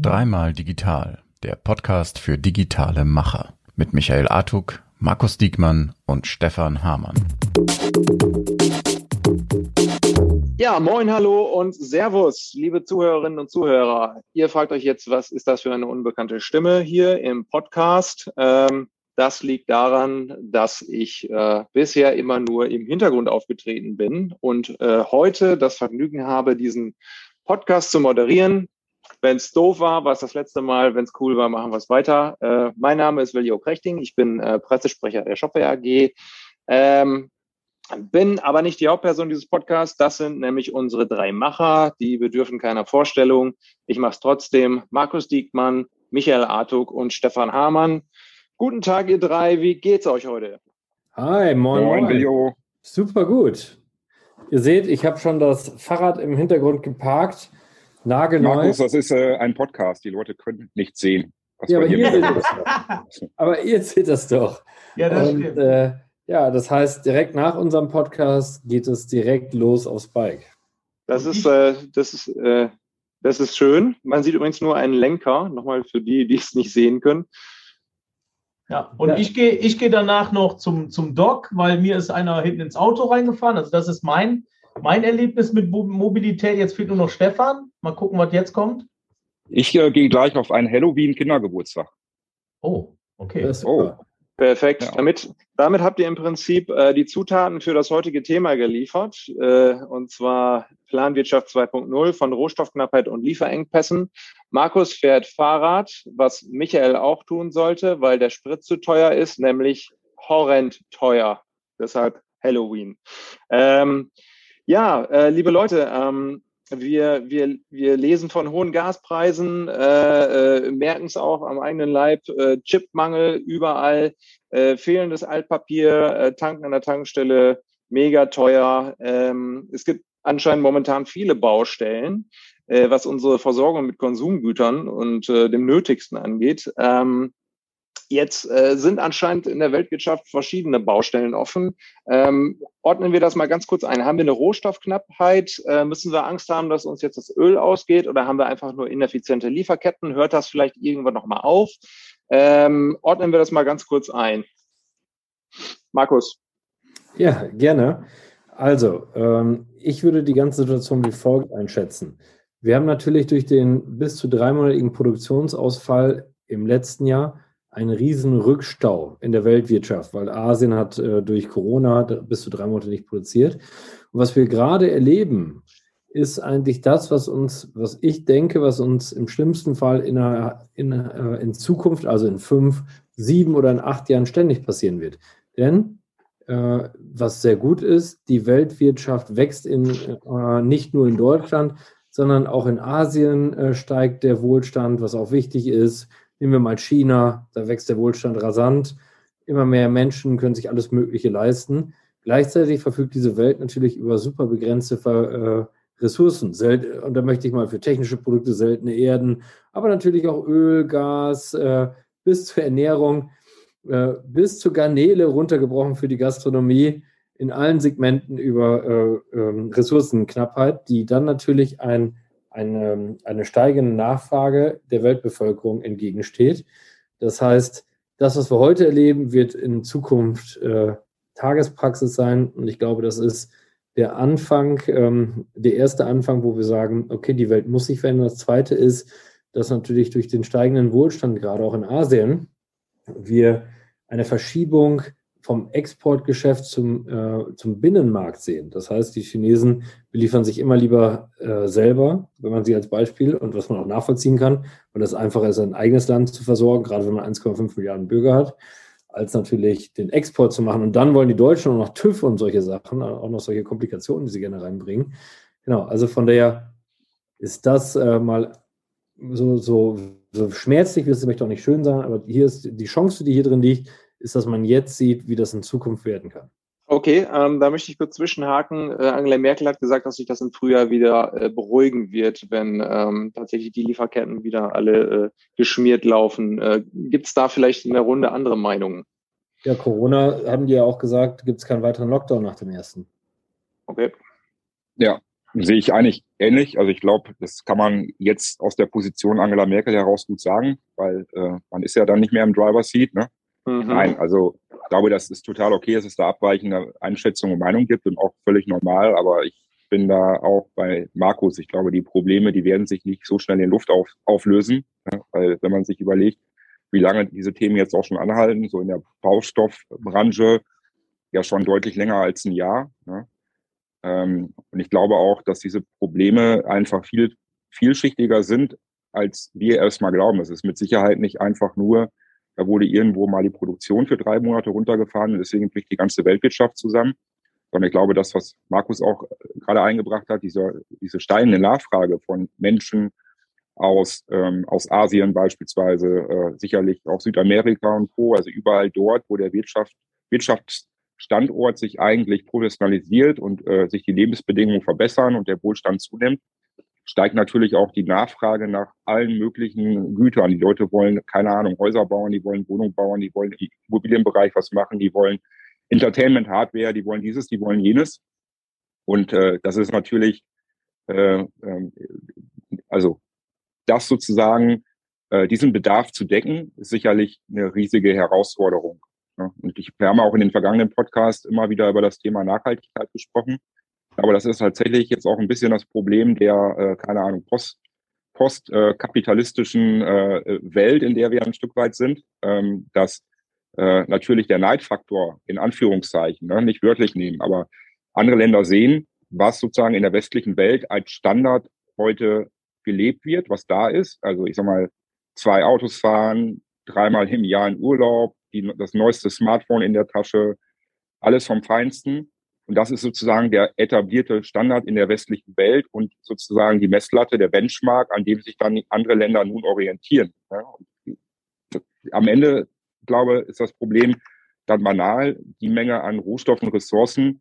Dreimal Digital, der Podcast für digitale Macher mit Michael Artuk, Markus Diekmann und Stefan Hamann. Ja, moin, hallo und Servus, liebe Zuhörerinnen und Zuhörer. Ihr fragt euch jetzt, was ist das für eine unbekannte Stimme hier im Podcast? Ähm, das liegt daran, dass ich äh, bisher immer nur im Hintergrund aufgetreten bin und äh, heute das Vergnügen habe, diesen Podcast zu moderieren. Wenn es doof war, war es das letzte Mal. Wenn es cool war, machen wir es weiter. Äh, mein Name ist Velio Krechting. Ich bin äh, Pressesprecher der Shopware AG. Ähm, bin aber nicht die Hauptperson dieses Podcasts. Das sind nämlich unsere drei Macher. Die bedürfen keiner Vorstellung. Ich mache es trotzdem. Markus Diekmann, Michael Artuk und Stefan Hamann. Guten Tag, ihr drei. Wie geht's euch heute? Hi, moin, moin. moin. Super gut. Ihr seht, ich habe schon das Fahrrad im Hintergrund geparkt. Nagelneu. Markus, das ist äh, ein Podcast. Die Leute können nicht sehen. Ja, aber, ihr seht das doch. aber ihr seht das doch. Ja, das Und, stimmt. Äh, ja, das heißt, direkt nach unserem Podcast geht es direkt los aufs Bike. Das ist, äh, das ist, äh, das ist schön. Man sieht übrigens nur einen Lenker, nochmal für die, die es nicht sehen können. Ja, und ja. ich gehe ich geh danach noch zum, zum Dock, weil mir ist einer hinten ins Auto reingefahren. Also das ist mein, mein Erlebnis mit Mobilität. Jetzt fehlt nur noch Stefan. Mal gucken, was jetzt kommt. Ich äh, gehe gleich auf einen Halloween-Kindergeburtstag. Oh, okay. Oh. Perfekt. Ja. Damit, damit habt ihr im Prinzip äh, die Zutaten für das heutige Thema geliefert, äh, und zwar Planwirtschaft 2.0 von Rohstoffknappheit und Lieferengpässen. Markus fährt Fahrrad, was Michael auch tun sollte, weil der Sprit zu teuer ist, nämlich horrend teuer. Deshalb Halloween. Ähm, ja, äh, liebe Leute, ähm, wir, wir, wir lesen von hohen Gaspreisen, äh, äh, merken es auch am eigenen Leib, äh, Chipmangel überall, äh, fehlendes Altpapier, äh, tanken an der Tankstelle, mega teuer. Ähm, es gibt anscheinend momentan viele Baustellen, äh, was unsere Versorgung mit Konsumgütern und äh, dem Nötigsten angeht. Ähm, Jetzt äh, sind anscheinend in der Weltwirtschaft verschiedene Baustellen offen. Ähm, ordnen wir das mal ganz kurz ein. Haben wir eine Rohstoffknappheit? Äh, müssen wir Angst haben, dass uns jetzt das Öl ausgeht? Oder haben wir einfach nur ineffiziente Lieferketten? Hört das vielleicht irgendwann nochmal auf? Ähm, ordnen wir das mal ganz kurz ein. Markus. Ja, gerne. Also, ähm, ich würde die ganze Situation wie folgt einschätzen. Wir haben natürlich durch den bis zu dreimonatigen Produktionsausfall im letzten Jahr einen riesen Rückstau in der Weltwirtschaft, weil Asien hat äh, durch Corona bis zu drei Monate nicht produziert. Und was wir gerade erleben, ist eigentlich das, was uns, was ich denke, was uns im schlimmsten Fall in, einer, in, äh, in Zukunft, also in fünf, sieben oder in acht Jahren ständig passieren wird. Denn äh, was sehr gut ist, die Weltwirtschaft wächst in, äh, nicht nur in Deutschland, sondern auch in Asien äh, steigt der Wohlstand, was auch wichtig ist. Nehmen wir mal China, da wächst der Wohlstand rasant. Immer mehr Menschen können sich alles Mögliche leisten. Gleichzeitig verfügt diese Welt natürlich über super begrenzte äh, Ressourcen. Und da möchte ich mal für technische Produkte seltene Erden, aber natürlich auch Öl, Gas, äh, bis zur Ernährung, äh, bis zur Garnele runtergebrochen für die Gastronomie in allen Segmenten über ähm, Ressourcenknappheit, die dann natürlich ein eine, eine steigende Nachfrage der Weltbevölkerung entgegensteht. Das heißt, das, was wir heute erleben, wird in Zukunft äh, Tagespraxis sein. Und ich glaube, das ist der Anfang, ähm, der erste Anfang, wo wir sagen, okay, die Welt muss sich verändern. Das zweite ist, dass natürlich durch den steigenden Wohlstand, gerade auch in Asien, wir eine Verschiebung vom Exportgeschäft zum, äh, zum Binnenmarkt sehen. Das heißt, die Chinesen beliefern sich immer lieber äh, selber, wenn man sie als Beispiel und was man auch nachvollziehen kann, weil es einfacher ist, ein eigenes Land zu versorgen, gerade wenn man 1,5 Milliarden Bürger hat, als natürlich den Export zu machen. Und dann wollen die Deutschen auch noch TÜV und solche Sachen, auch noch solche Komplikationen, die sie gerne reinbringen. Genau, also von daher ist das äh, mal so, so, so schmerzlich, es möchte auch nicht schön sein, aber hier ist die Chance, die hier drin liegt, ist, dass man jetzt sieht, wie das in Zukunft werden kann. Okay, ähm, da möchte ich kurz zwischenhaken. Äh, Angela Merkel hat gesagt, dass sich das im Frühjahr wieder äh, beruhigen wird, wenn ähm, tatsächlich die Lieferketten wieder alle äh, geschmiert laufen. Äh, gibt es da vielleicht in der Runde andere Meinungen? Ja, Corona haben die ja auch gesagt, gibt es keinen weiteren Lockdown nach dem ersten. Okay. Ja, Sehe ich eigentlich ähnlich. Also ich glaube, das kann man jetzt aus der Position Angela Merkel heraus gut sagen, weil äh, man ist ja dann nicht mehr im Driver Seat. Ne? Mhm. Nein, also ich glaube, das ist total okay, dass es da abweichende Einschätzungen und Meinungen gibt und auch völlig normal. Aber ich bin da auch bei Markus. Ich glaube, die Probleme, die werden sich nicht so schnell in Luft auf, auflösen, ne? weil wenn man sich überlegt, wie lange diese Themen jetzt auch schon anhalten, so in der Baustoffbranche ja schon deutlich länger als ein Jahr. Ne? Ähm, und ich glaube auch, dass diese Probleme einfach viel vielschichtiger sind, als wir erstmal glauben. Es ist mit Sicherheit nicht einfach nur, da wurde irgendwo mal die Produktion für drei Monate runtergefahren und deswegen bricht die ganze Weltwirtschaft zusammen. Sondern ich glaube, das, was Markus auch gerade eingebracht hat, diese, diese steigende Nachfrage von Menschen aus, ähm, aus Asien beispielsweise, äh, sicherlich auch Südamerika und Co., also überall dort, wo der Wirtschaft, Wirtschafts Standort sich eigentlich professionalisiert und äh, sich die Lebensbedingungen verbessern und der Wohlstand zunimmt, steigt natürlich auch die Nachfrage nach allen möglichen Gütern. Die Leute wollen, keine Ahnung, Häuser bauen, die wollen Wohnungen bauen, die wollen im Immobilienbereich was machen, die wollen Entertainment, Hardware, die wollen dieses, die wollen jenes. Und äh, das ist natürlich, äh, äh, also das sozusagen, äh, diesen Bedarf zu decken, ist sicherlich eine riesige Herausforderung. Und ich, wir haben auch in den vergangenen Podcasts immer wieder über das Thema Nachhaltigkeit gesprochen. Aber das ist tatsächlich jetzt auch ein bisschen das Problem der, äh, keine Ahnung, post, postkapitalistischen äh, äh, Welt, in der wir ein Stück weit sind, ähm, dass äh, natürlich der Neidfaktor in Anführungszeichen, ne, nicht wörtlich nehmen, aber andere Länder sehen, was sozusagen in der westlichen Welt als Standard heute gelebt wird, was da ist. Also ich sag mal, zwei Autos fahren, dreimal im Jahr in Urlaub, die, das neueste Smartphone in der Tasche, alles vom Feinsten. Und das ist sozusagen der etablierte Standard in der westlichen Welt und sozusagen die Messlatte, der Benchmark, an dem sich dann andere Länder nun orientieren. Ja, am Ende, glaube ich, ist das Problem dann banal, die Menge an Rohstoffen, Ressourcen,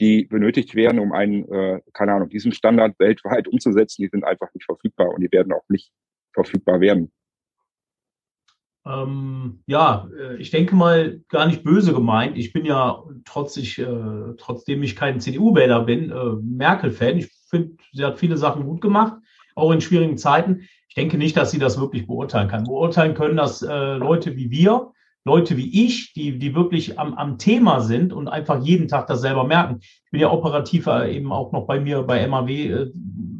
die benötigt werden, um einen, äh, keine Ahnung, diesen Standard weltweit umzusetzen, die sind einfach nicht verfügbar und die werden auch nicht verfügbar werden. Ähm, ja, äh, ich denke mal, gar nicht böse gemeint. Ich bin ja, trotz ich, äh, trotzdem ich kein CDU-Wähler bin, äh, Merkel-Fan. Ich finde, sie hat viele Sachen gut gemacht, auch in schwierigen Zeiten. Ich denke nicht, dass sie das wirklich beurteilen kann. Beurteilen können das äh, Leute wie wir, Leute wie ich, die, die wirklich am, am Thema sind und einfach jeden Tag das selber merken. Ich bin ja operativer eben auch noch bei mir bei MAW äh,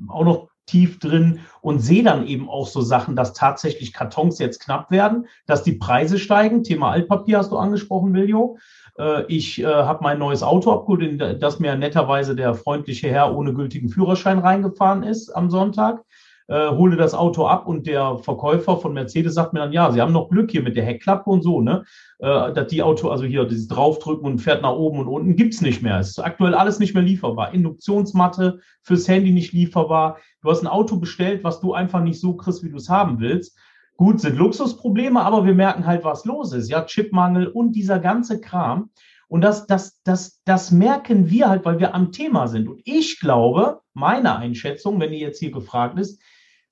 auch noch tief drin und sehe dann eben auch so Sachen, dass tatsächlich Kartons jetzt knapp werden, dass die Preise steigen. Thema Altpapier hast du angesprochen, Viljo. Äh, ich äh, habe mein neues Auto abgeholt, in das mir netterweise der freundliche Herr ohne gültigen Führerschein reingefahren ist am Sonntag äh, hole das Auto ab und der Verkäufer von Mercedes sagt mir dann, ja, Sie haben noch Glück hier mit der Heckklappe und so, ne? Äh, dass die Auto, also hier dieses Draufdrücken und fährt nach oben und unten, gibt's nicht mehr. Es ist aktuell alles nicht mehr lieferbar. Induktionsmatte fürs Handy nicht lieferbar. Du hast ein Auto bestellt, was du einfach nicht so kriegst, wie du es haben willst. Gut, sind Luxusprobleme, aber wir merken halt, was los ist. Ja, Chipmangel und dieser ganze Kram. Und das, das, das, das merken wir halt, weil wir am Thema sind. Und ich glaube, meine Einschätzung, wenn ihr jetzt hier gefragt ist,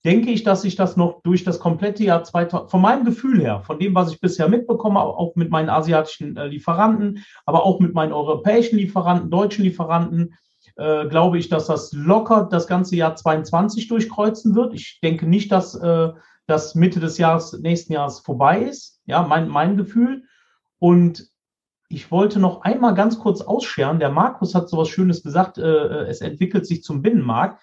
denke ich, dass sich das noch durch das komplette Jahr 2000, von meinem Gefühl her, von dem, was ich bisher mitbekomme, auch mit meinen asiatischen äh, Lieferanten, aber auch mit meinen europäischen Lieferanten, deutschen Lieferanten, äh, glaube ich, dass das locker das ganze Jahr 22 durchkreuzen wird. Ich denke nicht, dass äh, das Mitte des Jahres, nächsten Jahres vorbei ist. Ja, mein, mein Gefühl. Und ich wollte noch einmal ganz kurz ausscheren. Der Markus hat so was Schönes gesagt. Äh, äh, es entwickelt sich zum Binnenmarkt.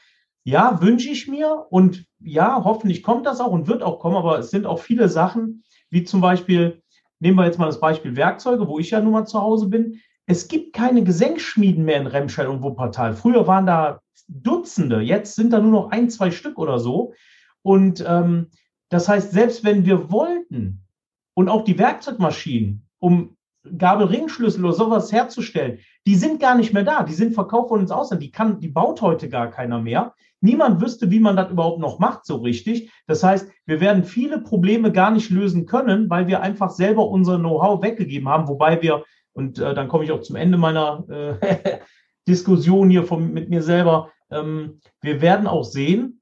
Ja, wünsche ich mir und ja, hoffentlich kommt das auch und wird auch kommen, aber es sind auch viele Sachen, wie zum Beispiel, nehmen wir jetzt mal das Beispiel Werkzeuge, wo ich ja nun mal zu Hause bin. Es gibt keine Gesenkschmieden mehr in Remscheid und Wuppertal. Früher waren da Dutzende, jetzt sind da nur noch ein, zwei Stück oder so. Und ähm, das heißt, selbst wenn wir wollten und auch die Werkzeugmaschinen, um Gabelringschlüssel oder sowas herzustellen, die sind gar nicht mehr da. Die sind verkauft worden ins Ausland. Die kann, die baut heute gar keiner mehr. Niemand wüsste, wie man das überhaupt noch macht, so richtig. Das heißt, wir werden viele Probleme gar nicht lösen können, weil wir einfach selber unser Know-how weggegeben haben, wobei wir, und äh, dann komme ich auch zum Ende meiner äh, Diskussion hier von, mit mir selber, ähm, wir werden auch sehen,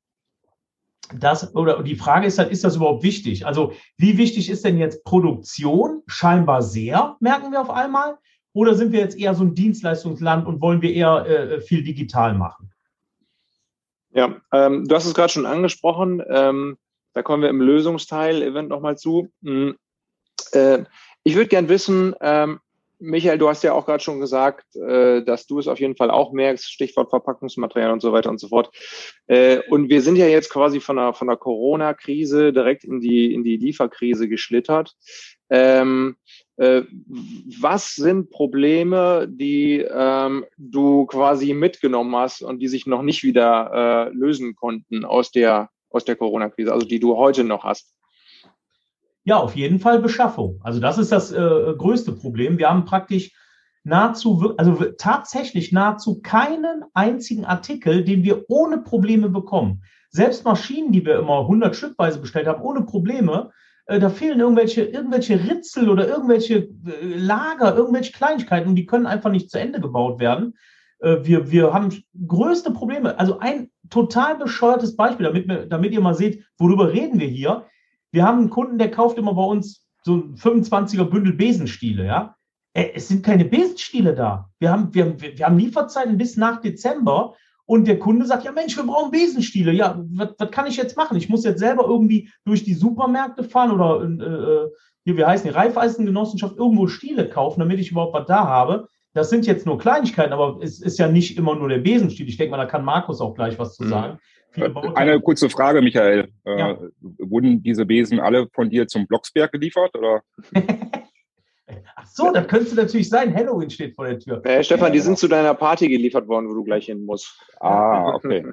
das, oder die Frage ist halt, ist das überhaupt wichtig? Also, wie wichtig ist denn jetzt Produktion? Scheinbar sehr, merken wir auf einmal. Oder sind wir jetzt eher so ein Dienstleistungsland und wollen wir eher äh, viel digital machen? Ja, ähm, du hast es gerade schon angesprochen. Ähm, da kommen wir im Lösungsteil Event nochmal zu. Mhm. Äh, ich würde gern wissen, ähm, Michael, du hast ja auch gerade schon gesagt, äh, dass du es auf jeden Fall auch merkst, Stichwort Verpackungsmaterial und so weiter und so fort. Äh, und wir sind ja jetzt quasi von der, von der Corona-Krise direkt in die, in die Lieferkrise geschlittert. Ähm, äh, was sind Probleme, die ähm, du quasi mitgenommen hast und die sich noch nicht wieder äh, lösen konnten aus der, aus der Corona-Krise, also die du heute noch hast? Ja, auf jeden Fall Beschaffung. Also das ist das äh, größte Problem. Wir haben praktisch nahezu, also tatsächlich nahezu keinen einzigen Artikel, den wir ohne Probleme bekommen. Selbst Maschinen, die wir immer 100 Stückweise bestellt haben, ohne Probleme, äh, da fehlen irgendwelche, irgendwelche Ritzel oder irgendwelche äh, Lager, irgendwelche Kleinigkeiten und die können einfach nicht zu Ende gebaut werden. Äh, wir, wir haben größte Probleme. Also ein total bescheuertes Beispiel, damit, damit ihr mal seht, worüber reden wir hier. Wir haben einen Kunden, der kauft immer bei uns so ein 25er Bündel Besenstiele, ja. Äh, es sind keine Besenstiele da. Wir haben, wir, wir haben Lieferzeiten bis nach Dezember und der Kunde sagt, ja Mensch, wir brauchen Besenstiele. Ja, was, kann ich jetzt machen? Ich muss jetzt selber irgendwie durch die Supermärkte fahren oder äh, hier, wie heißen die, Reifeisengenossenschaft irgendwo Stiele kaufen, damit ich überhaupt was da habe. Das sind jetzt nur Kleinigkeiten, aber es ist ja nicht immer nur der Besenstiel. Ich denke mal, da kann Markus auch gleich was zu mhm. sagen. Eine kurze Frage, Michael. Äh, ja. wurden diese Besen alle von dir zum Blocksberg geliefert? Oder? Ach so, das könnte natürlich sein. Halloween steht vor der Tür. Äh, Stefan, die sind zu deiner Party geliefert worden, wo du gleich hin musst. Ah, okay.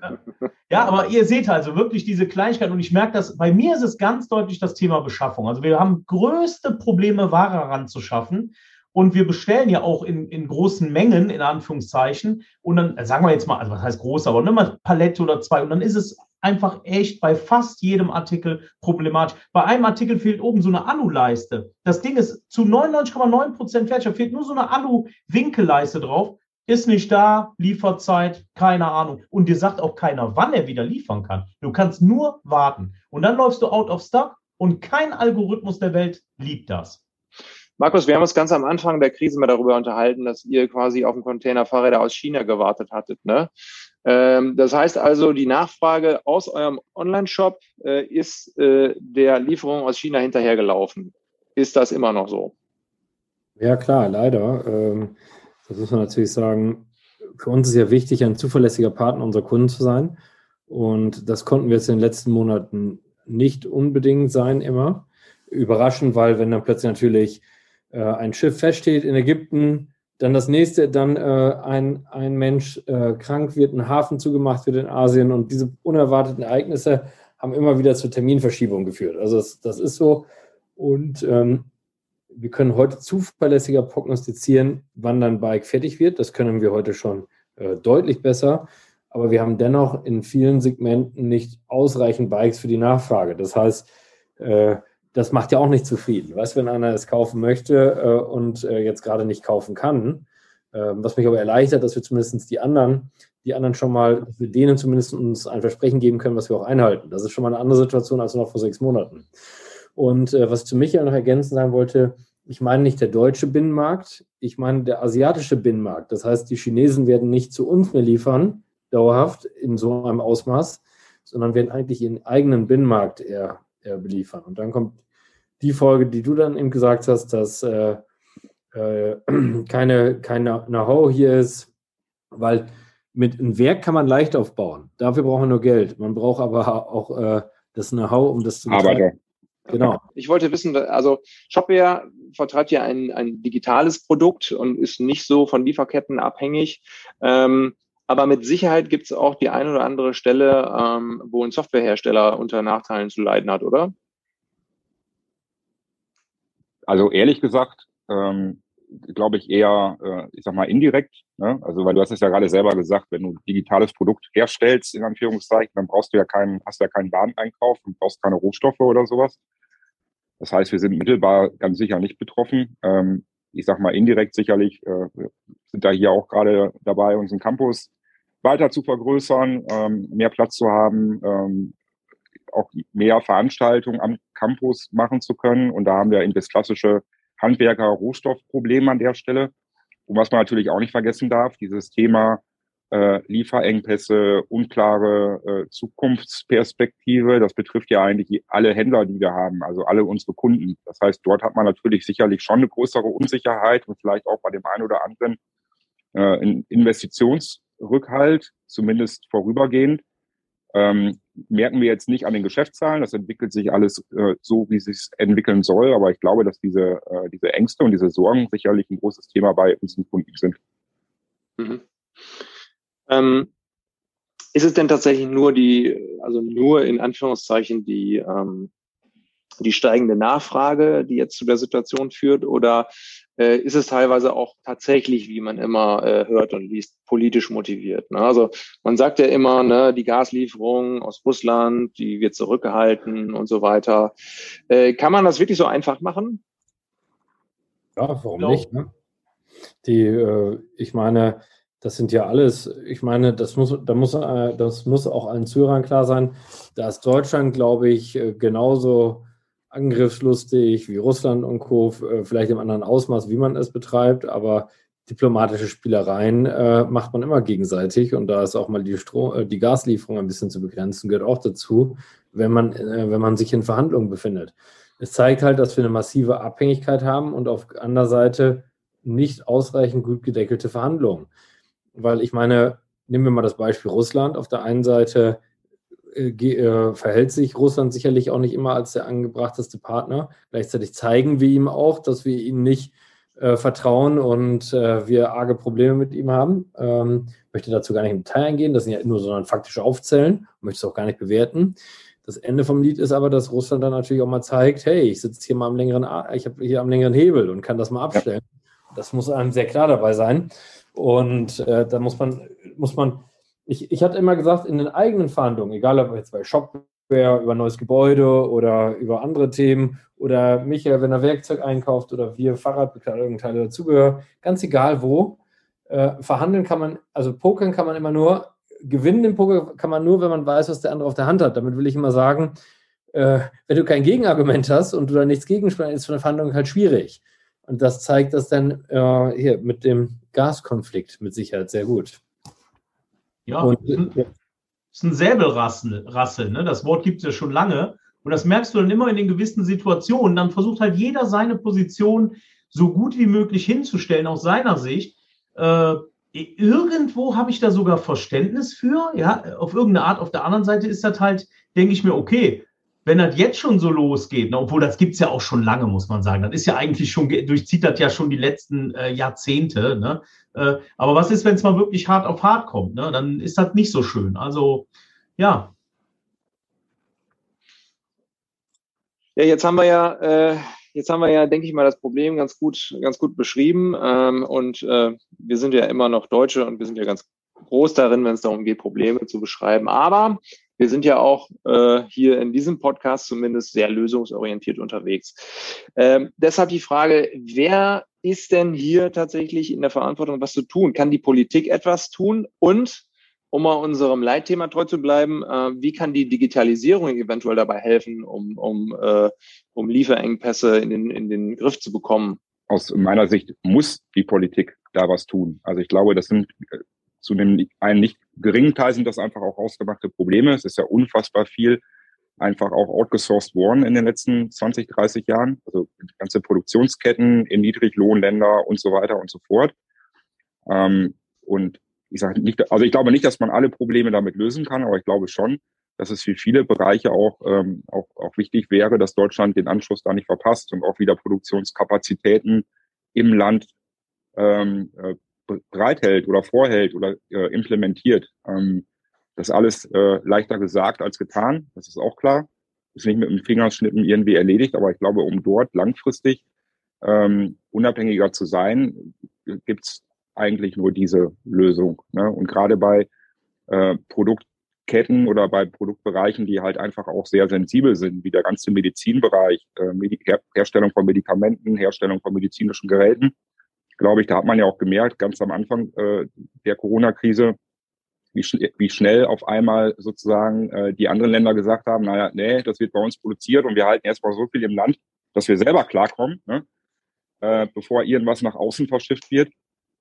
Ja, aber ihr seht also wirklich diese Kleinigkeit und ich merke dass bei mir ist es ganz deutlich das Thema Beschaffung. Also wir haben größte Probleme, Ware ranzuschaffen. Und wir bestellen ja auch in, in großen Mengen, in Anführungszeichen. Und dann äh, sagen wir jetzt mal, also was heißt groß, aber nimm mal Palette oder zwei. Und dann ist es einfach echt bei fast jedem Artikel problematisch. Bei einem Artikel fehlt oben so eine Aluleiste. Das Ding ist zu 99,9 Prozent fertig. Da fehlt nur so eine Alu-Winkelleiste drauf. Ist nicht da, Lieferzeit, keine Ahnung. Und dir sagt auch keiner, wann er wieder liefern kann. Du kannst nur warten. Und dann läufst du out of stock und kein Algorithmus der Welt liebt das. Markus, wir haben uns ganz am Anfang der Krise mal darüber unterhalten, dass ihr quasi auf einen Container Fahrräder aus China gewartet hattet. Ne? Ähm, das heißt also, die Nachfrage aus eurem Online-Shop äh, ist äh, der Lieferung aus China hinterhergelaufen. Ist das immer noch so? Ja, klar, leider. Ähm, das muss man natürlich sagen. Für uns ist ja wichtig, ein zuverlässiger Partner unserer Kunden zu sein. Und das konnten wir jetzt in den letzten Monaten nicht unbedingt sein, immer. Überraschend, weil wenn dann plötzlich natürlich äh, ein Schiff feststeht in Ägypten, dann das nächste, dann äh, ein, ein Mensch äh, krank wird, ein Hafen zugemacht wird in Asien und diese unerwarteten Ereignisse haben immer wieder zur Terminverschiebung geführt. Also das, das ist so. Und ähm, wir können heute zuverlässiger prognostizieren, wann dein Bike fertig wird. Das können wir heute schon äh, deutlich besser. Aber wir haben dennoch in vielen Segmenten nicht ausreichend Bikes für die Nachfrage. Das heißt, äh, das macht ja auch nicht zufrieden. Weißt, wenn einer es kaufen möchte äh, und äh, jetzt gerade nicht kaufen kann, äh, was mich aber erleichtert, dass wir zumindest die anderen, die anderen schon mal, dass wir denen zumindest uns ein Versprechen geben können, was wir auch einhalten. Das ist schon mal eine andere Situation als noch vor sechs Monaten. Und äh, was ich zu Michael noch ergänzen sagen wollte, ich meine nicht der deutsche Binnenmarkt, ich meine der asiatische Binnenmarkt. Das heißt, die Chinesen werden nicht zu uns mehr liefern, dauerhaft in so einem Ausmaß, sondern werden eigentlich ihren eigenen Binnenmarkt eher äh, beliefern. Und dann kommt die Folge, die du dann eben gesagt hast, dass äh, äh, keine, kein Know-how hier ist, weil mit einem Werk kann man leicht aufbauen. Dafür braucht man nur Geld. Man braucht aber auch äh, das Know-how, um das zu machen. Genau. Ich wollte wissen, also Shopware vertreibt ja ein, ein digitales Produkt und ist nicht so von Lieferketten abhängig. Ähm, aber mit Sicherheit gibt es auch die eine oder andere Stelle, ähm, wo ein Softwarehersteller unter Nachteilen zu leiden hat, oder? Also ehrlich gesagt, ähm, glaube ich eher, äh, ich sag mal, indirekt. Ne? Also, weil du hast es ja gerade selber gesagt, wenn du ein digitales Produkt herstellst, in Anführungszeichen, dann brauchst du ja keinen, hast ja keinen Wareneinkauf und brauchst keine Rohstoffe oder sowas. Das heißt, wir sind mittelbar ganz sicher nicht betroffen. Ähm, ich sag mal, indirekt sicherlich äh, sind da hier auch gerade dabei, unseren Campus weiter zu vergrößern, ähm, mehr Platz zu haben, ähm, auch mehr Veranstaltungen am Campus machen zu können. Und da haben wir eben das klassische Handwerker-Rohstoffproblem an der Stelle. Und was man natürlich auch nicht vergessen darf, dieses Thema äh, Lieferengpässe, unklare äh, Zukunftsperspektive. Das betrifft ja eigentlich alle Händler, die wir haben, also alle unsere Kunden. Das heißt, dort hat man natürlich sicherlich schon eine größere Unsicherheit und vielleicht auch bei dem einen oder anderen äh, Investitionsrückhalt, zumindest vorübergehend. Ähm, merken wir jetzt nicht an den Geschäftszahlen. Das entwickelt sich alles äh, so, wie es sich entwickeln soll. Aber ich glaube, dass diese, äh, diese Ängste und diese Sorgen sicherlich ein großes Thema bei unseren Kunden sind. Mhm. Ähm, ist es denn tatsächlich nur die, also nur in Anführungszeichen die, ähm, die steigende Nachfrage, die jetzt zu der Situation führt, oder äh, ist es teilweise auch tatsächlich, wie man immer äh, hört und liest, politisch motiviert? Ne? Also man sagt ja immer, ne, die Gaslieferung aus Russland, die wird zurückgehalten und so weiter. Äh, kann man das wirklich so einfach machen? Ja, warum nicht? Ne? Die, äh, ich meine, das sind ja alles, ich meine, das muss, da muss, äh, das muss auch allen Zuhörern klar sein. Da ist Deutschland, glaube ich, äh, genauso angriffslustig wie Russland und Co., äh, vielleicht im anderen Ausmaß, wie man es betreibt, aber diplomatische Spielereien äh, macht man immer gegenseitig und da ist auch mal die, Stro die Gaslieferung ein bisschen zu begrenzen, gehört auch dazu, wenn man, äh, wenn man sich in Verhandlungen befindet. Es zeigt halt, dass wir eine massive Abhängigkeit haben und auf anderer Seite nicht ausreichend gut gedeckelte Verhandlungen weil ich meine, nehmen wir mal das Beispiel Russland. Auf der einen Seite äh, äh, verhält sich Russland sicherlich auch nicht immer als der angebrachteste Partner. Gleichzeitig zeigen wir ihm auch, dass wir ihm nicht äh, vertrauen und äh, wir arge Probleme mit ihm haben. Ähm, möchte dazu gar nicht im Detail eingehen, das sind ja nur so ein faktische Aufzählen, möchte es auch gar nicht bewerten. Das Ende vom Lied ist aber, dass Russland dann natürlich auch mal zeigt, hey, ich sitze hier mal am längeren, ich habe hier am längeren Hebel und kann das mal abstellen. Ja. Das muss einem sehr klar dabei sein. Und äh, da muss man, muss man, ich, ich hatte immer gesagt, in den eigenen Verhandlungen, egal ob jetzt bei Shopware, über neues Gebäude oder über andere Themen oder Michael, wenn er Werkzeug einkauft oder wir Fahrradbekleidung, Teile dazugehören, ganz egal wo, äh, verhandeln kann man, also pokern kann man immer nur, gewinnen im Poker kann man nur, wenn man weiß, was der andere auf der Hand hat. Damit will ich immer sagen, äh, wenn du kein Gegenargument hast und du da nichts gegensprechen, ist für eine Verhandlung halt schwierig. Und das zeigt das dann äh, hier mit dem Gaskonflikt mit Sicherheit sehr gut. Ja, und, das ist ein Säbelrassel, Rassel, ne? das Wort gibt es ja schon lange. Und das merkst du dann immer in den gewissen Situationen. Dann versucht halt jeder seine Position so gut wie möglich hinzustellen aus seiner Sicht. Äh, irgendwo habe ich da sogar Verständnis für, ja, auf irgendeine Art. Auf der anderen Seite ist das halt, denke ich mir, okay, wenn das jetzt schon so losgeht, ne, obwohl das gibt's ja auch schon lange, muss man sagen, das ist ja eigentlich schon, durchzieht das ja schon die letzten äh, Jahrzehnte. Ne? Äh, aber was ist, wenn es mal wirklich hart auf hart kommt? Ne? Dann ist das nicht so schön. Also, ja. Ja, jetzt haben wir ja, äh, jetzt haben wir ja, denke ich mal, das Problem ganz gut, ganz gut beschrieben. Ähm, und äh, wir sind ja immer noch Deutsche und wir sind ja ganz groß darin, wenn es darum geht, Probleme zu beschreiben. Aber wir sind ja auch äh, hier in diesem Podcast zumindest sehr lösungsorientiert unterwegs. Ähm, deshalb die Frage, wer ist denn hier tatsächlich in der Verantwortung, was zu tun? Kann die Politik etwas tun? Und um mal unserem Leitthema treu zu bleiben, äh, wie kann die Digitalisierung eventuell dabei helfen, um, um, äh, um Lieferengpässe in den, in den Griff zu bekommen? Aus meiner Sicht muss die Politik da was tun. Also ich glaube, das sind äh, zu einem einen nicht geringen Teil sind das einfach auch ausgemachte Probleme. Es ist ja unfassbar viel einfach auch outgesourced worden in den letzten 20, 30 Jahren. Also ganze Produktionsketten in Niedriglohnländer und so weiter und so fort. Ähm, und ich sage nicht, also ich glaube nicht, dass man alle Probleme damit lösen kann, aber ich glaube schon, dass es für viele Bereiche auch, ähm, auch, auch wichtig wäre, dass Deutschland den Anschluss da nicht verpasst und auch wieder Produktionskapazitäten im Land ähm, äh, bereithält oder vorhält oder äh, implementiert. Ähm, das alles äh, leichter gesagt als getan, das ist auch klar. Ist nicht mit dem Fingerschnippen irgendwie erledigt, aber ich glaube, um dort langfristig ähm, unabhängiger zu sein, gibt's eigentlich nur diese Lösung. Ne? Und gerade bei äh, Produktketten oder bei Produktbereichen, die halt einfach auch sehr sensibel sind, wie der ganze Medizinbereich, äh, Medi Herstellung von Medikamenten, Herstellung von medizinischen Geräten, glaube ich, da hat man ja auch gemerkt, ganz am Anfang äh, der Corona-Krise, wie, schn wie schnell auf einmal sozusagen äh, die anderen Länder gesagt haben, naja, nee, das wird bei uns produziert und wir halten erstmal so viel im Land, dass wir selber klarkommen, ne? äh, bevor irgendwas nach außen verschifft wird.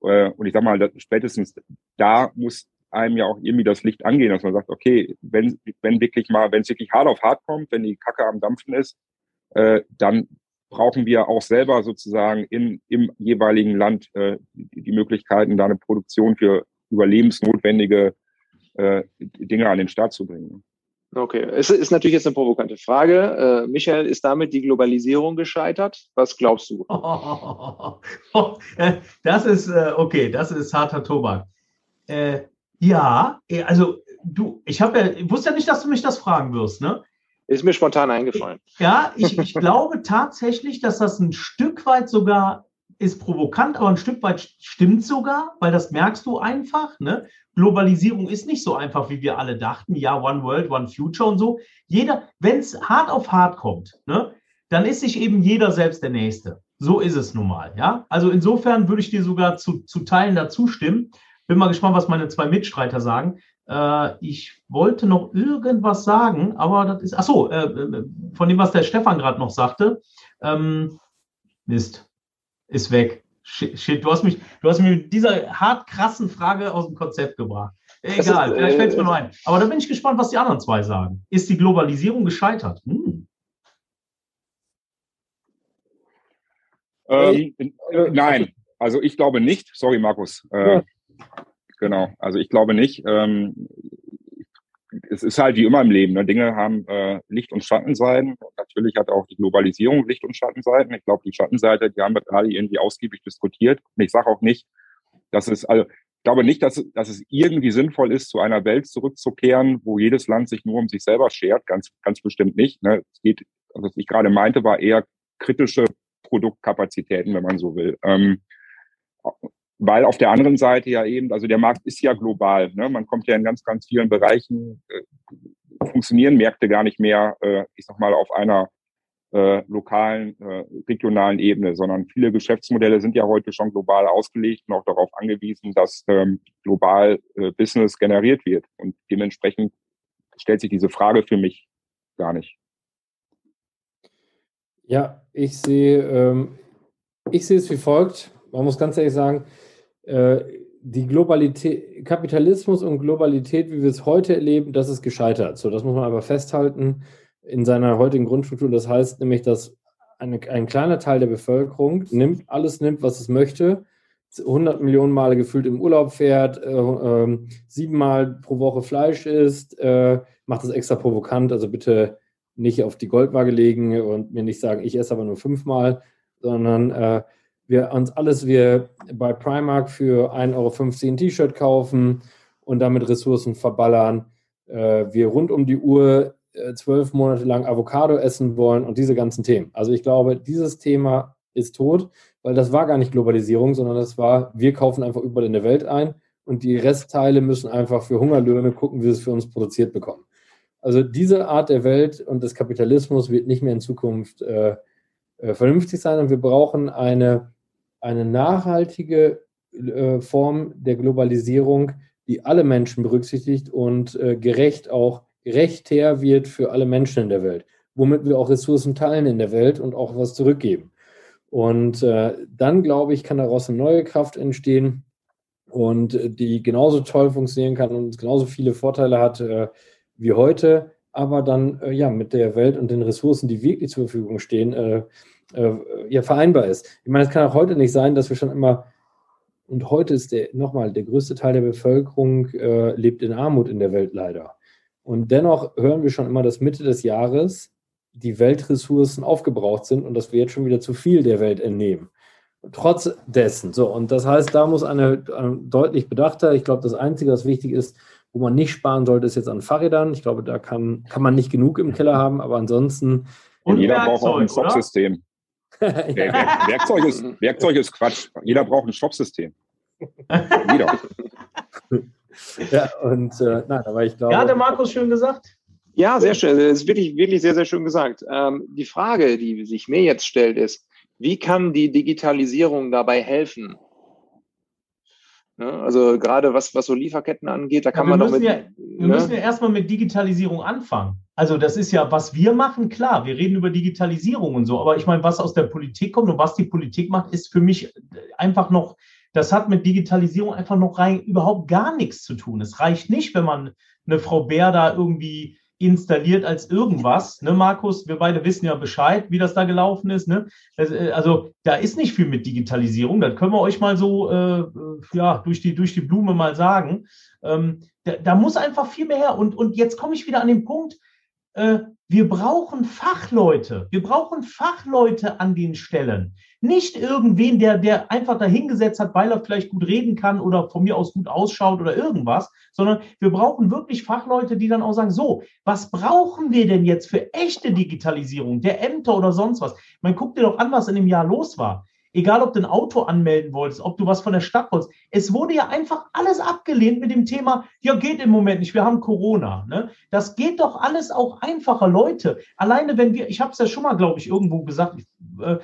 Äh, und ich sag mal, spätestens da muss einem ja auch irgendwie das Licht angehen, dass man sagt, okay, wenn, wenn wirklich mal, wenn es wirklich hart auf hart kommt, wenn die Kacke am Dampfen ist, äh, dann brauchen wir auch selber sozusagen in, im jeweiligen Land äh, die, Möglichkeiten, da eine Produktion für überlebensnotwendige äh, Dinge an den Start zu bringen. Okay, es ist natürlich jetzt eine provokante Frage. Äh, Michael, ist damit die Globalisierung gescheitert? Was glaubst du? das ist, äh, okay, das ist harter Tobak. Äh, ja, äh, also du, ich habe ja, ich wusste ja nicht, dass du mich das fragen wirst, ne? Ist mir spontan eingefallen. Ja, ich, ich glaube tatsächlich, dass das ein Stück weit sogar ist provokant, aber ein Stück weit stimmt sogar, weil das merkst du einfach. Ne? Globalisierung ist nicht so einfach, wie wir alle dachten. Ja, One World, One Future und so. Jeder, wenn es hart auf hart kommt, ne, dann ist sich eben jeder selbst der Nächste. So ist es nun mal. Ja? Also insofern würde ich dir sogar zu, zu Teilen dazu stimmen. Bin mal gespannt, was meine zwei Mitstreiter sagen. Äh, ich wollte noch irgendwas sagen, aber das ist, ach so, äh, äh von dem, was der Stefan gerade noch sagte. Ähm, Mist, ist weg. Shit, shit, du hast mich, du hast mich mit dieser hart krassen Frage aus dem Konzept gebracht. Egal, ist, vielleicht fällt es mir äh, noch ein. Aber da bin ich gespannt, was die anderen zwei sagen. Ist die Globalisierung gescheitert? Hm. Ähm, äh, nein, also ich glaube nicht. Sorry, Markus. Äh, ja. Genau, also ich glaube nicht. Ähm, es ist halt wie immer im Leben. Ne? Dinge haben äh, Licht- und Schattenseiten. Und natürlich hat auch die Globalisierung Licht- und Schattenseiten. Ich glaube, die Schattenseite, die haben wir gerade irgendwie ausgiebig diskutiert. Und ich sage auch nicht, dass es, also ich glaube nicht, dass, dass es irgendwie sinnvoll ist, zu einer Welt zurückzukehren, wo jedes Land sich nur um sich selber schert. Ganz, ganz bestimmt nicht. Ne? Es geht, also was ich gerade meinte, war eher kritische Produktkapazitäten, wenn man so will. Ähm, weil auf der anderen Seite ja eben, also der Markt ist ja global. Ne? Man kommt ja in ganz, ganz vielen Bereichen, äh, funktionieren Märkte gar nicht mehr, äh, ich sag mal, auf einer äh, lokalen, äh, regionalen Ebene, sondern viele Geschäftsmodelle sind ja heute schon global ausgelegt und auch darauf angewiesen, dass ähm, global äh, Business generiert wird. Und dementsprechend stellt sich diese Frage für mich gar nicht. Ja, ich sehe, ähm, ich sehe es wie folgt. Man muss ganz ehrlich sagen, die Globalität, Kapitalismus und Globalität, wie wir es heute erleben, das ist gescheitert. So, das muss man aber festhalten in seiner heutigen Grundstruktur. Das heißt nämlich, dass eine, ein kleiner Teil der Bevölkerung nimmt, alles nimmt, was es möchte, 100 Millionen Male gefühlt im Urlaub fährt, äh, äh, siebenmal pro Woche Fleisch isst, äh, macht das extra provokant. Also bitte nicht auf die Goldwaage legen und mir nicht sagen, ich esse aber nur fünfmal, sondern äh, wir uns alles wir bei Primark für 1,50 Euro ein T-Shirt kaufen und damit Ressourcen verballern. Äh, wir rund um die Uhr äh, zwölf Monate lang Avocado essen wollen und diese ganzen Themen. Also ich glaube, dieses Thema ist tot, weil das war gar nicht Globalisierung, sondern das war, wir kaufen einfach überall in der Welt ein und die Restteile müssen einfach für Hungerlöhne gucken, wie sie es für uns produziert bekommen. Also diese Art der Welt und des Kapitalismus wird nicht mehr in Zukunft äh, äh, vernünftig sein und wir brauchen eine, eine nachhaltige äh, Form der Globalisierung, die alle Menschen berücksichtigt und äh, gerecht auch gerechter wird für alle Menschen in der Welt, womit wir auch Ressourcen teilen in der Welt und auch was zurückgeben. Und äh, dann, glaube ich, kann daraus eine neue Kraft entstehen und äh, die genauso toll funktionieren kann und genauso viele Vorteile hat äh, wie heute, aber dann äh, ja mit der Welt und den Ressourcen, die wirklich zur Verfügung stehen, äh, ja, vereinbar ist. Ich meine, es kann auch heute nicht sein, dass wir schon immer, und heute ist der, nochmal, der größte Teil der Bevölkerung äh, lebt in Armut in der Welt leider. Und dennoch hören wir schon immer, dass Mitte des Jahres die Weltressourcen aufgebraucht sind und dass wir jetzt schon wieder zu viel der Welt entnehmen. Trotz dessen. So, und das heißt, da muss eine, eine deutlich bedachter, ich glaube, das Einzige, was wichtig ist, wo man nicht sparen sollte, ist jetzt an Fahrrädern. Ich glaube, da kann, kann man nicht genug im Keller haben, aber ansonsten. Und jeder braucht auch ein Shopsystem. ja. Werkzeug, ist, Werkzeug ist Quatsch. Jeder braucht ein Shopsystem. Jeder. ja, und äh, nein, aber ich glaube. Ja, der Markus schön gesagt. Ja, sehr schön. Das ist wirklich, wirklich sehr, sehr schön gesagt. Ähm, die Frage, die sich mir jetzt stellt, ist, wie kann die Digitalisierung dabei helfen? Ne? Also gerade was, was so Lieferketten angeht, da kann ja, man doch mit. Ja, wir ne? müssen ja erstmal mit Digitalisierung anfangen. Also das ist ja, was wir machen, klar, wir reden über Digitalisierung und so, aber ich meine, was aus der Politik kommt und was die Politik macht, ist für mich einfach noch Das hat mit Digitalisierung einfach noch rein überhaupt gar nichts zu tun. Es reicht nicht, wenn man eine Frau Bär da irgendwie installiert als irgendwas. Ne, Markus, wir beide wissen ja Bescheid, wie das da gelaufen ist. Ne? Äh, also da ist nicht viel mit Digitalisierung. Das können wir euch mal so äh, äh, ja, durch, die, durch die Blume mal sagen. Ähm, da, da, muss einfach viel mehr her. Und, und jetzt komme ich wieder an den Punkt, äh, wir brauchen Fachleute. Wir brauchen Fachleute an den Stellen. Nicht irgendwen, der, der einfach dahingesetzt hat, weil er vielleicht gut reden kann oder von mir aus gut ausschaut oder irgendwas, sondern wir brauchen wirklich Fachleute, die dann auch sagen, so, was brauchen wir denn jetzt für echte Digitalisierung der Ämter oder sonst was? Man guckt dir doch an, was in dem Jahr los war. Egal, ob du ein Auto anmelden wolltest, ob du was von der Stadt wolltest. Es wurde ja einfach alles abgelehnt mit dem Thema, ja, geht im Moment nicht, wir haben Corona. Ne? Das geht doch alles auch einfacher, Leute. Alleine wenn wir, ich habe es ja schon mal, glaube ich, irgendwo gesagt, äh,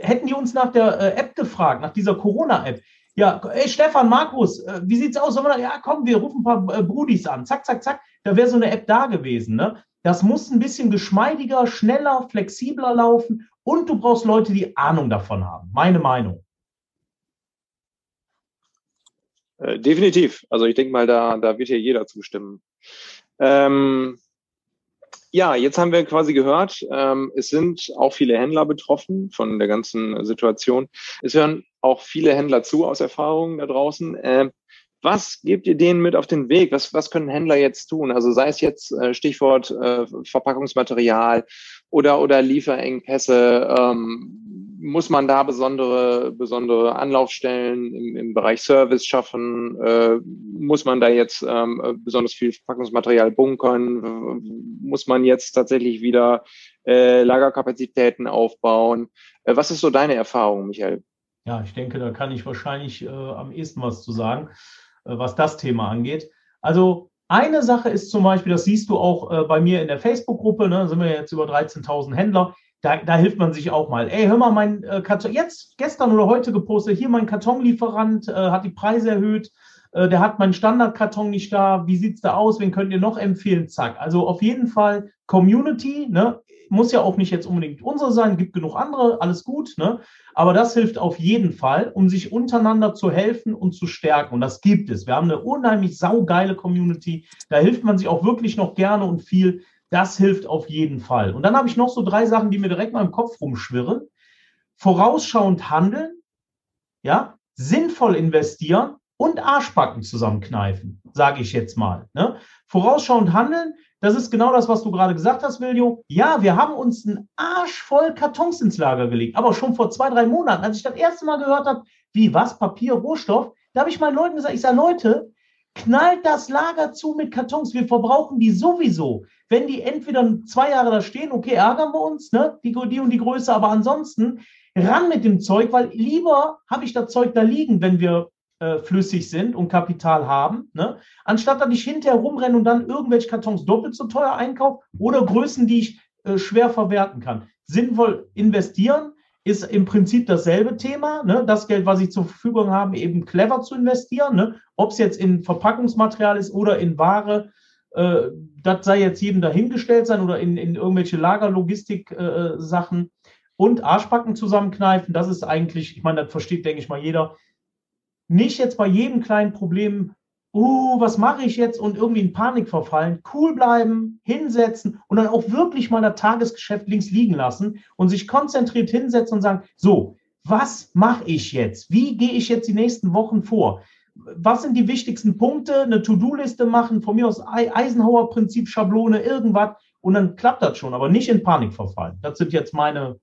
hätten die uns nach der äh, App gefragt, nach dieser Corona-App. Ja, ey, Stefan, Markus, äh, wie sieht's aus? Wir, ja, komm, wir rufen ein paar äh, Brudis an. Zack, zack, zack. Da wäre so eine App da gewesen. Ne? Das muss ein bisschen geschmeidiger, schneller, flexibler laufen und du brauchst Leute, die Ahnung davon haben. Meine Meinung. Äh, definitiv. Also ich denke mal, da, da wird hier jeder zustimmen. Ähm, ja, jetzt haben wir quasi gehört, ähm, es sind auch viele Händler betroffen von der ganzen Situation. Es hören auch viele Händler zu aus Erfahrungen da draußen. Äh, was gebt ihr denen mit auf den Weg? Was, was können Händler jetzt tun? Also sei es jetzt äh, Stichwort äh, Verpackungsmaterial oder, oder Lieferengpässe. Ähm, muss man da besondere, besondere Anlaufstellen im, im Bereich Service schaffen? Äh, muss man da jetzt ähm, besonders viel Verpackungsmaterial bunkern? Muss man jetzt tatsächlich wieder äh, Lagerkapazitäten aufbauen? Äh, was ist so deine Erfahrung, Michael? Ja, ich denke, da kann ich wahrscheinlich äh, am ehesten was zu sagen. Äh, was das Thema angeht. Also eine Sache ist zum Beispiel, das siehst du auch äh, bei mir in der Facebook-Gruppe, ne, sind wir jetzt über 13.000 Händler. Da, da, hilft man sich auch mal. Ey, hör mal, mein äh, Karton, jetzt gestern oder heute gepostet, hier mein Kartonlieferant äh, hat die Preise erhöht, äh, der hat meinen Standardkarton nicht da, wie sieht's da aus, wen könnt ihr noch empfehlen? Zack. Also auf jeden Fall Community, ne? Muss ja auch nicht jetzt unbedingt unsere sein, gibt genug andere, alles gut, ne? Aber das hilft auf jeden Fall, um sich untereinander zu helfen und zu stärken. Und das gibt es. Wir haben eine unheimlich saugeile Community. Da hilft man sich auch wirklich noch gerne und viel. Das hilft auf jeden Fall. Und dann habe ich noch so drei Sachen, die mir direkt mal im Kopf rumschwirren. Vorausschauend handeln, ja, sinnvoll investieren und Arschbacken zusammenkneifen, sage ich jetzt mal. Ne? Vorausschauend handeln, das ist genau das, was du gerade gesagt hast, Viljo. Ja, wir haben uns einen Arsch voll Kartons ins Lager gelegt, aber schon vor zwei, drei Monaten, als ich das erste Mal gehört habe, wie was, Papier, Rohstoff, da habe ich meinen Leuten gesagt, ich sage, Leute, knallt das Lager zu mit Kartons. Wir verbrauchen die sowieso. Wenn die entweder zwei Jahre da stehen, okay, ärgern wir uns, ne? die, die und die Größe, aber ansonsten ran mit dem Zeug, weil lieber habe ich das Zeug da liegen, wenn wir äh, flüssig sind und Kapital haben, ne? anstatt dass ich hinterher rumrenne und dann irgendwelche Kartons doppelt so teuer einkaufe oder Größen, die ich äh, schwer verwerten kann. Sinnvoll investieren ist im Prinzip dasselbe Thema. Ne? Das Geld, was ich zur Verfügung habe, eben clever zu investieren. Ne? Ob es jetzt in Verpackungsmaterial ist oder in Ware, äh, das sei jetzt jedem dahingestellt sein oder in, in irgendwelche Lagerlogistik-Sachen. Äh, und Arschbacken zusammenkneifen, das ist eigentlich, ich meine, das versteht, denke ich mal, jeder, nicht jetzt bei jedem kleinen Problem, uh, was mache ich jetzt und irgendwie in Panik verfallen, cool bleiben, hinsetzen und dann auch wirklich mal das Tagesgeschäft links liegen lassen und sich konzentriert hinsetzen und sagen, so, was mache ich jetzt? Wie gehe ich jetzt die nächsten Wochen vor? Was sind die wichtigsten Punkte? Eine To-Do-Liste machen, von mir aus Eisenhower-Prinzip, Schablone, irgendwas und dann klappt das schon, aber nicht in Panik verfallen. Das sind jetzt meine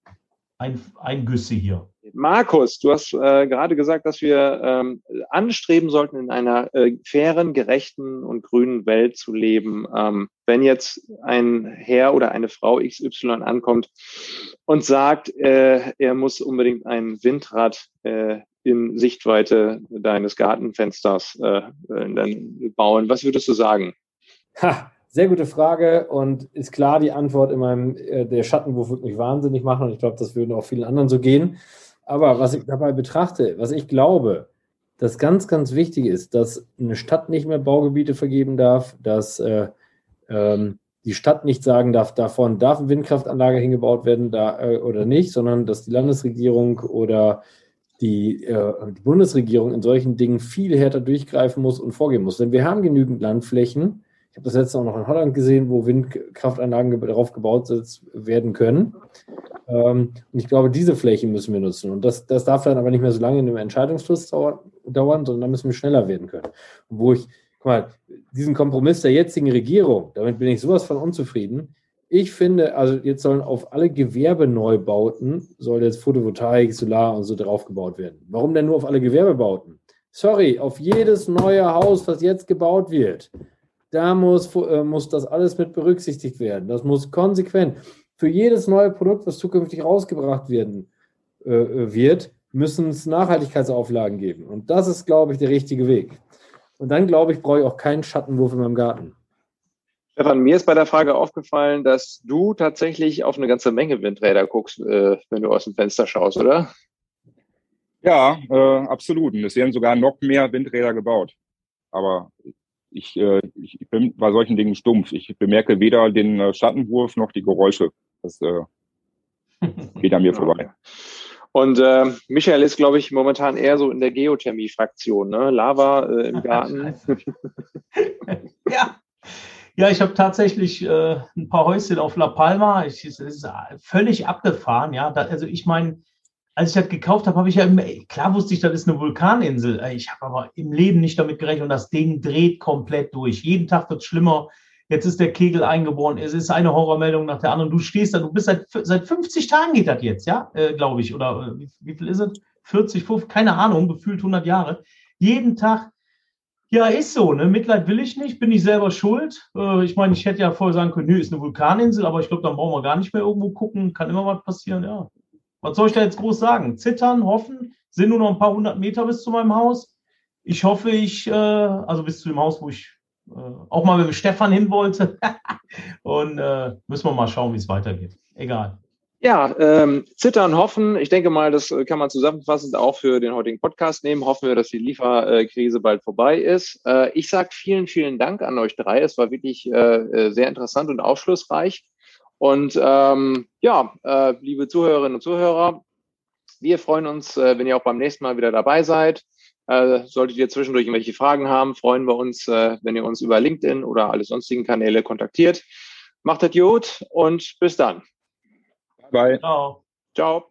Eingüsse hier. Markus, du hast äh, gerade gesagt, dass wir ähm, anstreben sollten, in einer äh, fairen, gerechten und grünen Welt zu leben. Ähm, wenn jetzt ein Herr oder eine Frau XY ankommt und sagt, äh, er muss unbedingt ein Windrad äh, in Sichtweite deines Gartenfensters äh, dann bauen, was würdest du sagen? Ha, sehr gute Frage und ist klar die Antwort in meinem, äh, der Schattenwurf wird mich wahnsinnig machen und ich glaube, das würde auch vielen anderen so gehen. Aber was ich dabei betrachte, was ich glaube, das ganz, ganz wichtig ist, dass eine Stadt nicht mehr Baugebiete vergeben darf, dass äh, ähm, die Stadt nicht sagen darf, davon darf eine Windkraftanlage hingebaut werden da, äh, oder nicht, sondern dass die Landesregierung oder die, äh, die Bundesregierung in solchen Dingen viel härter durchgreifen muss und vorgehen muss. Denn wir haben genügend Landflächen. Ich habe das letzte auch noch in Holland gesehen, wo Windkraftanlagen darauf gebaut werden können. Ähm, und ich glaube, diese Flächen müssen wir nutzen. Und das, das darf dann aber nicht mehr so lange in einem Entscheidungsfluss dauern, sondern da müssen wir schneller werden können. Und wo ich, guck mal, diesen Kompromiss der jetzigen Regierung, damit bin ich sowas von unzufrieden, ich finde, also jetzt sollen auf alle Gewerbeneubauten soll jetzt Photovoltaik, Solar und so draufgebaut werden. Warum denn nur auf alle Gewerbebauten? Sorry, auf jedes neue Haus, was jetzt gebaut wird, da muss, äh, muss das alles mit berücksichtigt werden. Das muss konsequent. Für jedes neue Produkt, was zukünftig rausgebracht werden äh, äh wird, müssen es Nachhaltigkeitsauflagen geben. Und das ist, glaube ich, der richtige Weg. Und dann, glaube ich, brauche ich auch keinen Schattenwurf in meinem Garten. Stefan, mir ist bei der Frage aufgefallen, dass du tatsächlich auf eine ganze Menge Windräder guckst, äh, wenn du aus dem Fenster schaust, oder? Ja, äh, absolut. Und es werden sogar noch mehr Windräder gebaut. Aber ich, äh, ich bin bei solchen Dingen stumpf. Ich bemerke weder den äh, Schattenwurf noch die Geräusche. Das äh, geht an mir vorbei. Und äh, Michael ist, glaube ich, momentan eher so in der Geothermie-Fraktion, ne? Lava äh, im Garten. ja. Ja, ich habe tatsächlich äh, ein paar Häuschen auf La Palma. Ich, es ist völlig abgefahren, ja. Da, also ich meine, als ich das gekauft habe, habe ich ja immer, klar wusste ich, das ist eine Vulkaninsel. Ich habe aber im Leben nicht damit gerechnet und das Ding dreht komplett durch. Jeden Tag wird es schlimmer. Jetzt ist der Kegel eingeboren. Es ist eine Horrormeldung nach der anderen. Du stehst da, du bist seit, seit 50 Tagen geht das jetzt, ja, äh, glaube ich. Oder äh, wie, wie, viel ist es? 40, 50, keine Ahnung, gefühlt 100 Jahre. Jeden Tag ja, ist so. Ne? Mitleid will ich nicht, bin ich selber schuld. Äh, ich meine, ich hätte ja vorher sagen können, nö, ist eine Vulkaninsel, aber ich glaube, dann brauchen wir gar nicht mehr irgendwo gucken. Kann immer was passieren, ja. Was soll ich da jetzt groß sagen? Zittern, hoffen, sind nur noch ein paar hundert Meter bis zu meinem Haus. Ich hoffe, ich, äh, also bis zu dem Haus, wo ich äh, auch mal mit dem Stefan hin wollte. Und äh, müssen wir mal schauen, wie es weitergeht. Egal. Ja, ähm, zittern, hoffen. Ich denke mal, das äh, kann man zusammenfassend auch für den heutigen Podcast nehmen. Hoffen wir, dass die Lieferkrise bald vorbei ist. Äh, ich sage vielen, vielen Dank an euch drei. Es war wirklich äh, äh, sehr interessant und aufschlussreich. Und ähm, ja, äh, liebe Zuhörerinnen und Zuhörer, wir freuen uns, äh, wenn ihr auch beim nächsten Mal wieder dabei seid. Äh, solltet ihr zwischendurch irgendwelche Fragen haben, freuen wir uns, äh, wenn ihr uns über LinkedIn oder alle sonstigen Kanäle kontaktiert. Macht das gut und bis dann. Bye. Ciao. Ciao.